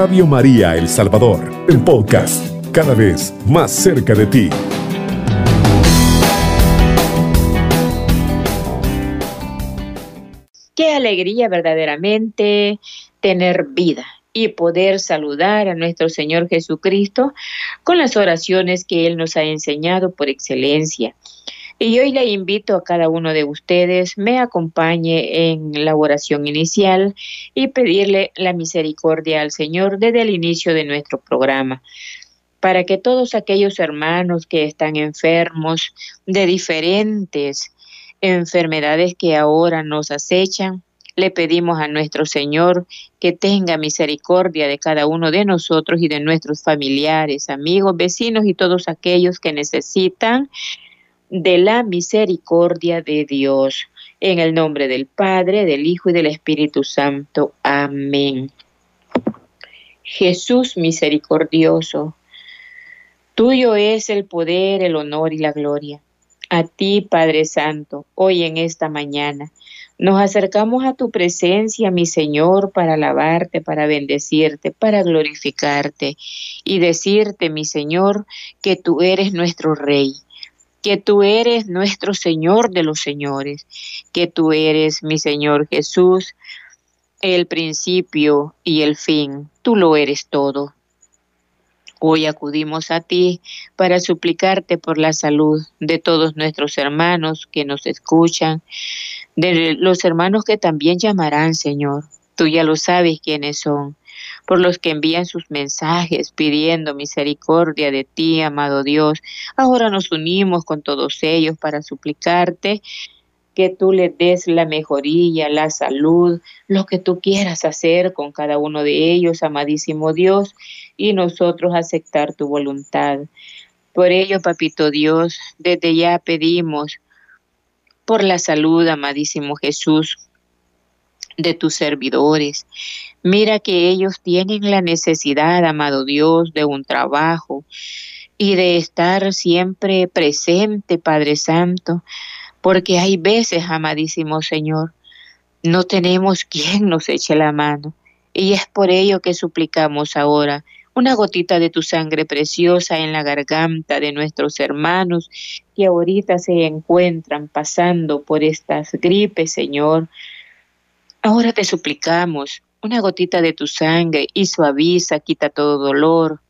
Radio María El Salvador, el podcast, cada vez más cerca de ti. Qué alegría verdaderamente tener vida y poder saludar a nuestro Señor Jesucristo con las oraciones que Él nos ha enseñado por excelencia. Y hoy le invito a cada uno de ustedes me acompañe en la oración inicial y pedirle la misericordia al Señor desde el inicio de nuestro programa para que todos aquellos hermanos que están enfermos de diferentes enfermedades que ahora nos acechan, le pedimos a nuestro Señor que tenga misericordia de cada uno de nosotros y de nuestros familiares, amigos, vecinos y todos aquellos que necesitan de la misericordia de Dios. En el nombre del Padre, del Hijo y del Espíritu Santo. Amén. Jesús misericordioso, tuyo es el poder, el honor y la gloria. A ti, Padre Santo, hoy en esta mañana nos acercamos a tu presencia, mi Señor, para alabarte, para bendecirte, para glorificarte y decirte, mi Señor, que tú eres nuestro Rey que tú eres nuestro Señor de los señores, que tú eres mi Señor Jesús, el principio y el fin, tú lo eres todo. Hoy acudimos a ti para suplicarte por la salud de todos nuestros hermanos que nos escuchan, de los hermanos que también llamarán, Señor. Tú ya lo sabes quiénes son por los que envían sus mensajes pidiendo misericordia de ti, amado Dios. Ahora nos unimos con todos ellos para suplicarte que tú le des la mejoría, la salud, lo que tú quieras hacer con cada uno de ellos, amadísimo Dios, y nosotros aceptar tu voluntad. Por ello, papito Dios, desde ya pedimos por la salud, amadísimo Jesús, de tus servidores. Mira que ellos tienen la necesidad, amado Dios, de un trabajo y de estar siempre presente, Padre Santo, porque hay veces, amadísimo Señor, no tenemos quien nos eche la mano. Y es por ello que suplicamos ahora una gotita de tu sangre preciosa en la garganta de nuestros hermanos que ahorita se encuentran pasando por estas gripes, Señor, Ahora te suplicamos una gotita de tu sangre y suaviza, quita todo dolor.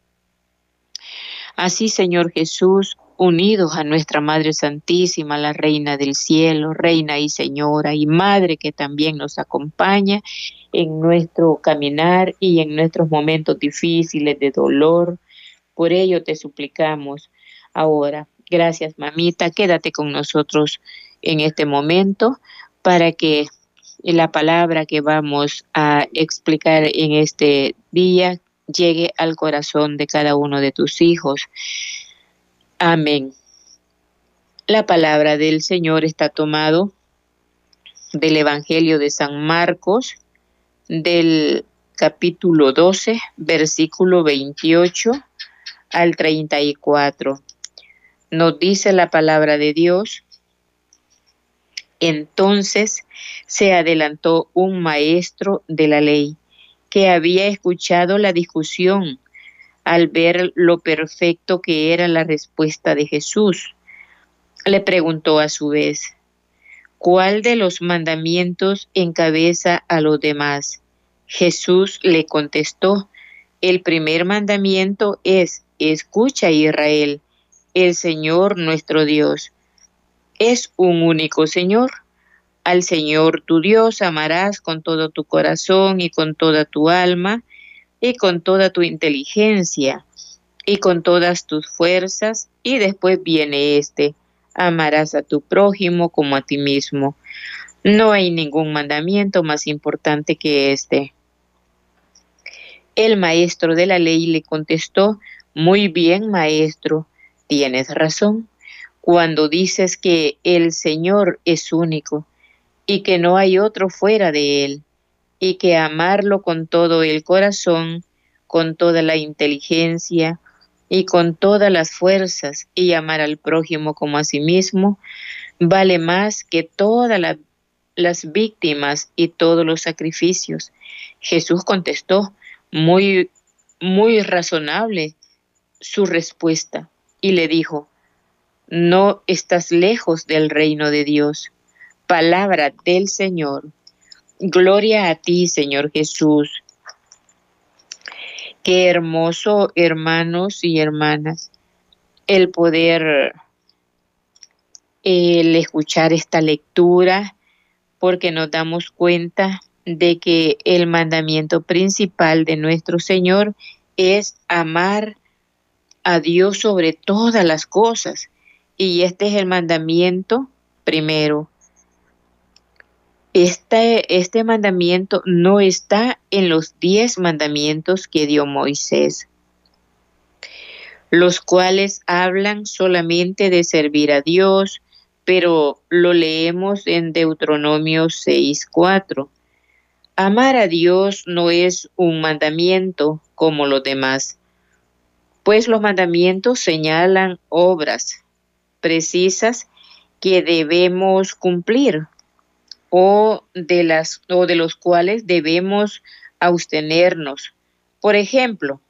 Así, Señor Jesús, unidos a nuestra Madre Santísima, la Reina del Cielo, Reina y Señora y Madre que también nos acompaña en nuestro caminar y en nuestros momentos difíciles de dolor. Por ello te suplicamos ahora. Gracias, mamita. Quédate con nosotros en este momento para que la palabra que vamos a explicar en este día llegue al corazón de cada uno de tus hijos. Amén. La palabra del Señor está tomado del Evangelio de San Marcos, del capítulo 12, versículo 28 al 34. Nos dice la palabra de Dios, entonces se adelantó un maestro de la ley que había escuchado la discusión al ver lo perfecto que era la respuesta de Jesús. Le preguntó a su vez, ¿cuál de los mandamientos encabeza a los demás? Jesús le contestó, el primer mandamiento es, escucha Israel, el Señor nuestro Dios es un único Señor. Al Señor tu Dios amarás con todo tu corazón y con toda tu alma y con toda tu inteligencia y con todas tus fuerzas. Y después viene este, amarás a tu prójimo como a ti mismo. No hay ningún mandamiento más importante que este. El maestro de la ley le contestó, muy bien, maestro, tienes razón cuando dices que el Señor es único y que no hay otro fuera de Él y que amarlo con todo el corazón, con toda la inteligencia y con todas las fuerzas y amar al prójimo como a sí mismo, vale más que todas las víctimas y todos los sacrificios. Jesús contestó, muy muy razonable su respuesta y le dijo, no estás lejos del reino de Dios. Palabra del Señor. Gloria a ti, Señor Jesús. Qué hermoso, hermanos y hermanas, el poder, el escuchar esta lectura, porque nos damos cuenta de que el mandamiento principal de nuestro Señor es amar a Dios sobre todas las cosas. Y este es el mandamiento primero. Este, este mandamiento no está en los diez mandamientos que dio Moisés, los cuales hablan solamente de servir a Dios, pero lo leemos en Deuteronomio 6.4. Amar a Dios no es un mandamiento como los demás, pues los mandamientos señalan obras precisas que debemos cumplir o de las o de los cuales debemos abstenernos. Por ejemplo,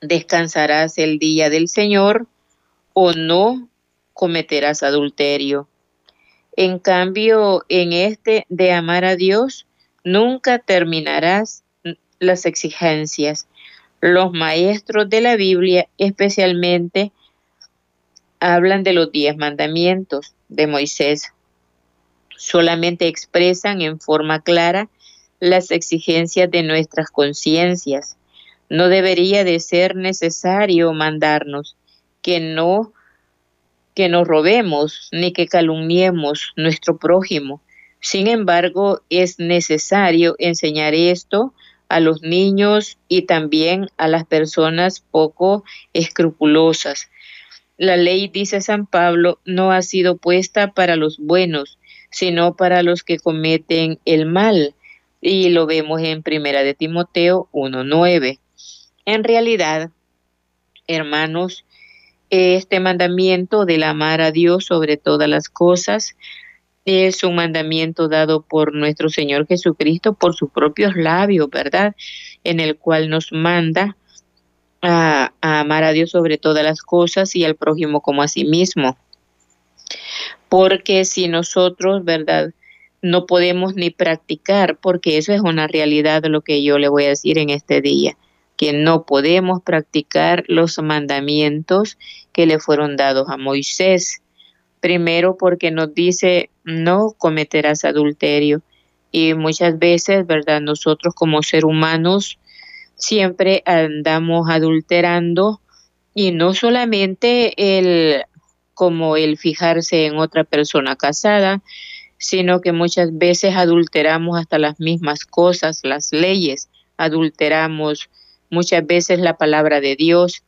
descansarás el día del Señor o no cometerás adulterio. En cambio, en este de amar a Dios, nunca terminarás las exigencias. Los maestros de la Biblia especialmente hablan de los diez mandamientos de Moisés. Solamente expresan en forma clara las exigencias de nuestras conciencias. No debería de ser necesario mandarnos que no que nos robemos ni que calumniemos nuestro prójimo. Sin embargo, es necesario enseñar esto a los niños y también a las personas poco escrupulosas. La ley, dice San Pablo, no ha sido puesta para los buenos, sino para los que cometen el mal. Y lo vemos en Primera de Timoteo 1.9. En realidad, hermanos, este mandamiento del amar a Dios sobre todas las cosas es un mandamiento dado por nuestro Señor Jesucristo por sus propios labios, ¿verdad? En el cual nos manda a, amar a Dios sobre todas las cosas y al prójimo como a sí mismo. Porque si nosotros, ¿verdad? No podemos ni practicar, porque eso es una realidad lo que yo le voy a decir en este día que no podemos practicar los mandamientos que le fueron dados a Moisés. Primero porque nos dice no cometerás adulterio y muchas veces, ¿verdad? Nosotros como ser humanos siempre andamos adulterando y no solamente el como el fijarse en otra persona casada, sino que muchas veces adulteramos hasta las mismas cosas, las leyes, adulteramos muchas veces la palabra de Dios,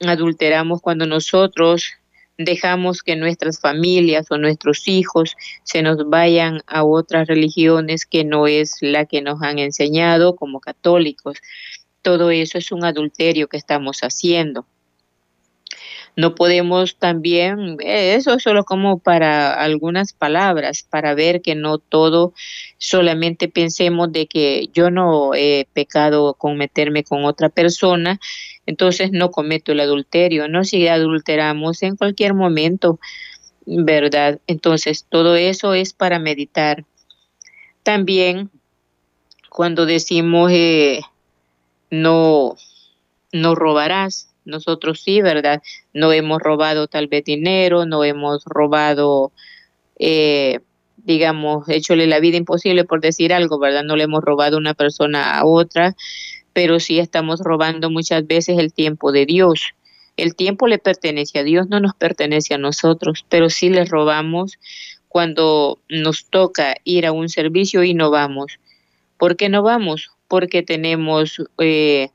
adulteramos cuando nosotros dejamos que nuestras familias o nuestros hijos se nos vayan a otras religiones que no es la que nos han enseñado como católicos. Todo eso es un adulterio que estamos haciendo. No podemos también, eh, eso es solo como para algunas palabras, para ver que no todo solamente pensemos de que yo no he pecado con meterme con otra persona, entonces no cometo el adulterio, no si adulteramos en cualquier momento, ¿verdad? Entonces todo eso es para meditar. También cuando decimos eh, no, no robarás, nosotros sí, ¿verdad? No hemos robado tal vez dinero, no hemos robado, eh, digamos, hechole la vida imposible por decir algo, ¿verdad? No le hemos robado una persona a otra, pero sí estamos robando muchas veces el tiempo de Dios. El tiempo le pertenece a Dios, no nos pertenece a nosotros, pero sí le robamos cuando nos toca ir a un servicio y no vamos. ¿Por qué no vamos? Porque tenemos eh,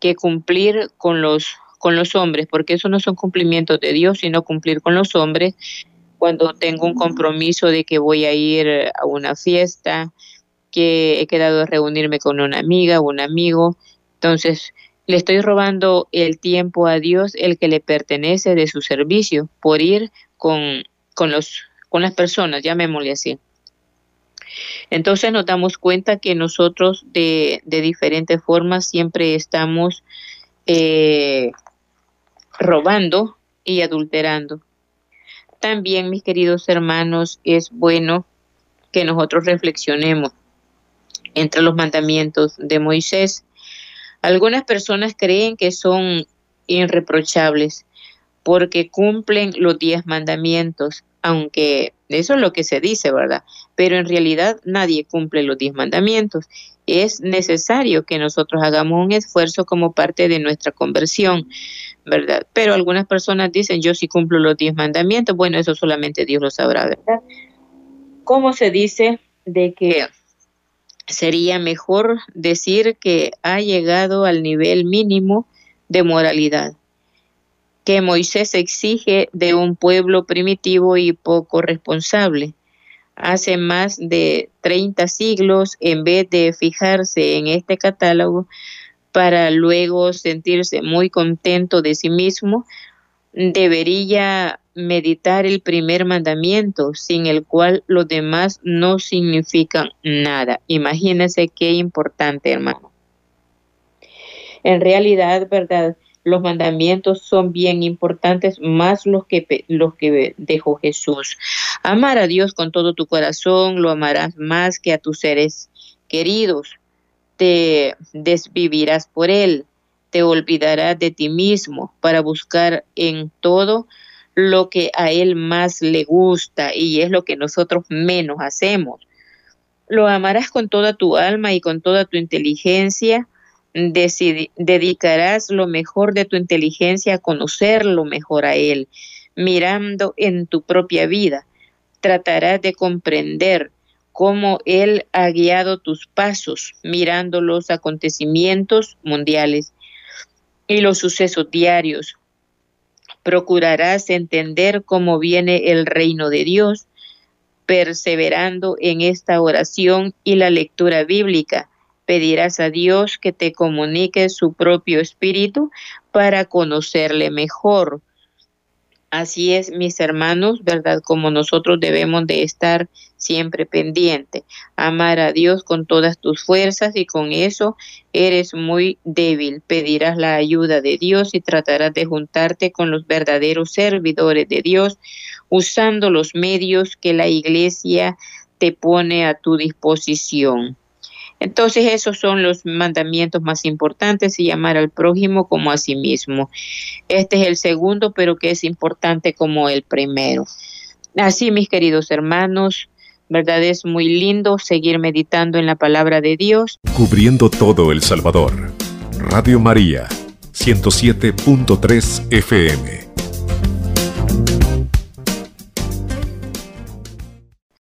que cumplir con los con los hombres, porque eso no son cumplimientos de Dios, sino cumplir con los hombres cuando tengo un compromiso de que voy a ir a una fiesta, que he quedado a reunirme con una amiga o un amigo. Entonces, le estoy robando el tiempo a Dios, el que le pertenece de su servicio, por ir con, con, los, con las personas, llamémosle así. Entonces nos damos cuenta que nosotros de, diferentes formas siempre estamos eh, robando y adulterando. También, mis queridos hermanos, es bueno que nosotros reflexionemos entre los mandamientos de Moisés. Algunas personas creen que son irreprochables porque cumplen los diez mandamientos, aunque eso es lo que se dice, ¿verdad? Pero en realidad nadie cumple los diez mandamientos. Es necesario que nosotros hagamos un esfuerzo como parte de nuestra conversión, ¿verdad? Pero algunas personas dicen, yo sí cumplo los diez mandamientos. Bueno, eso solamente Dios lo sabrá, ¿verdad? ¿Cómo se dice de que sería mejor decir que ha llegado al nivel mínimo de moralidad? Que Moisés exige de un pueblo primitivo y poco responsable. Hace más de 30 siglos, en vez de fijarse en este catálogo para luego sentirse muy contento de sí mismo, debería meditar el primer mandamiento, sin el cual los demás no significan nada. Imagínense qué importante, hermano. En realidad, ¿verdad? Los mandamientos son bien importantes, más los que, los que dejó Jesús. Amar a Dios con todo tu corazón, lo amarás más que a tus seres queridos. Te desvivirás por Él, te olvidarás de ti mismo para buscar en todo lo que a Él más le gusta y es lo que nosotros menos hacemos. Lo amarás con toda tu alma y con toda tu inteligencia dedicarás lo mejor de tu inteligencia a conocerlo mejor a Él, mirando en tu propia vida. Tratarás de comprender cómo Él ha guiado tus pasos, mirando los acontecimientos mundiales y los sucesos diarios. Procurarás entender cómo viene el reino de Dios, perseverando en esta oración y la lectura bíblica pedirás a Dios que te comunique su propio espíritu para conocerle mejor. Así es, mis hermanos, ¿verdad? Como nosotros debemos de estar siempre pendiente. Amar a Dios con todas tus fuerzas y con eso eres muy débil. Pedirás la ayuda de Dios y tratarás de juntarte con los verdaderos servidores de Dios usando los medios que la iglesia te pone a tu disposición. Entonces esos son los mandamientos más importantes y llamar al prójimo como a sí mismo. Este es el segundo, pero que es importante como el primero. Así, mis queridos hermanos, ¿verdad? Es muy lindo seguir meditando en la palabra de Dios. Cubriendo todo El Salvador. Radio María, 107.3 FM.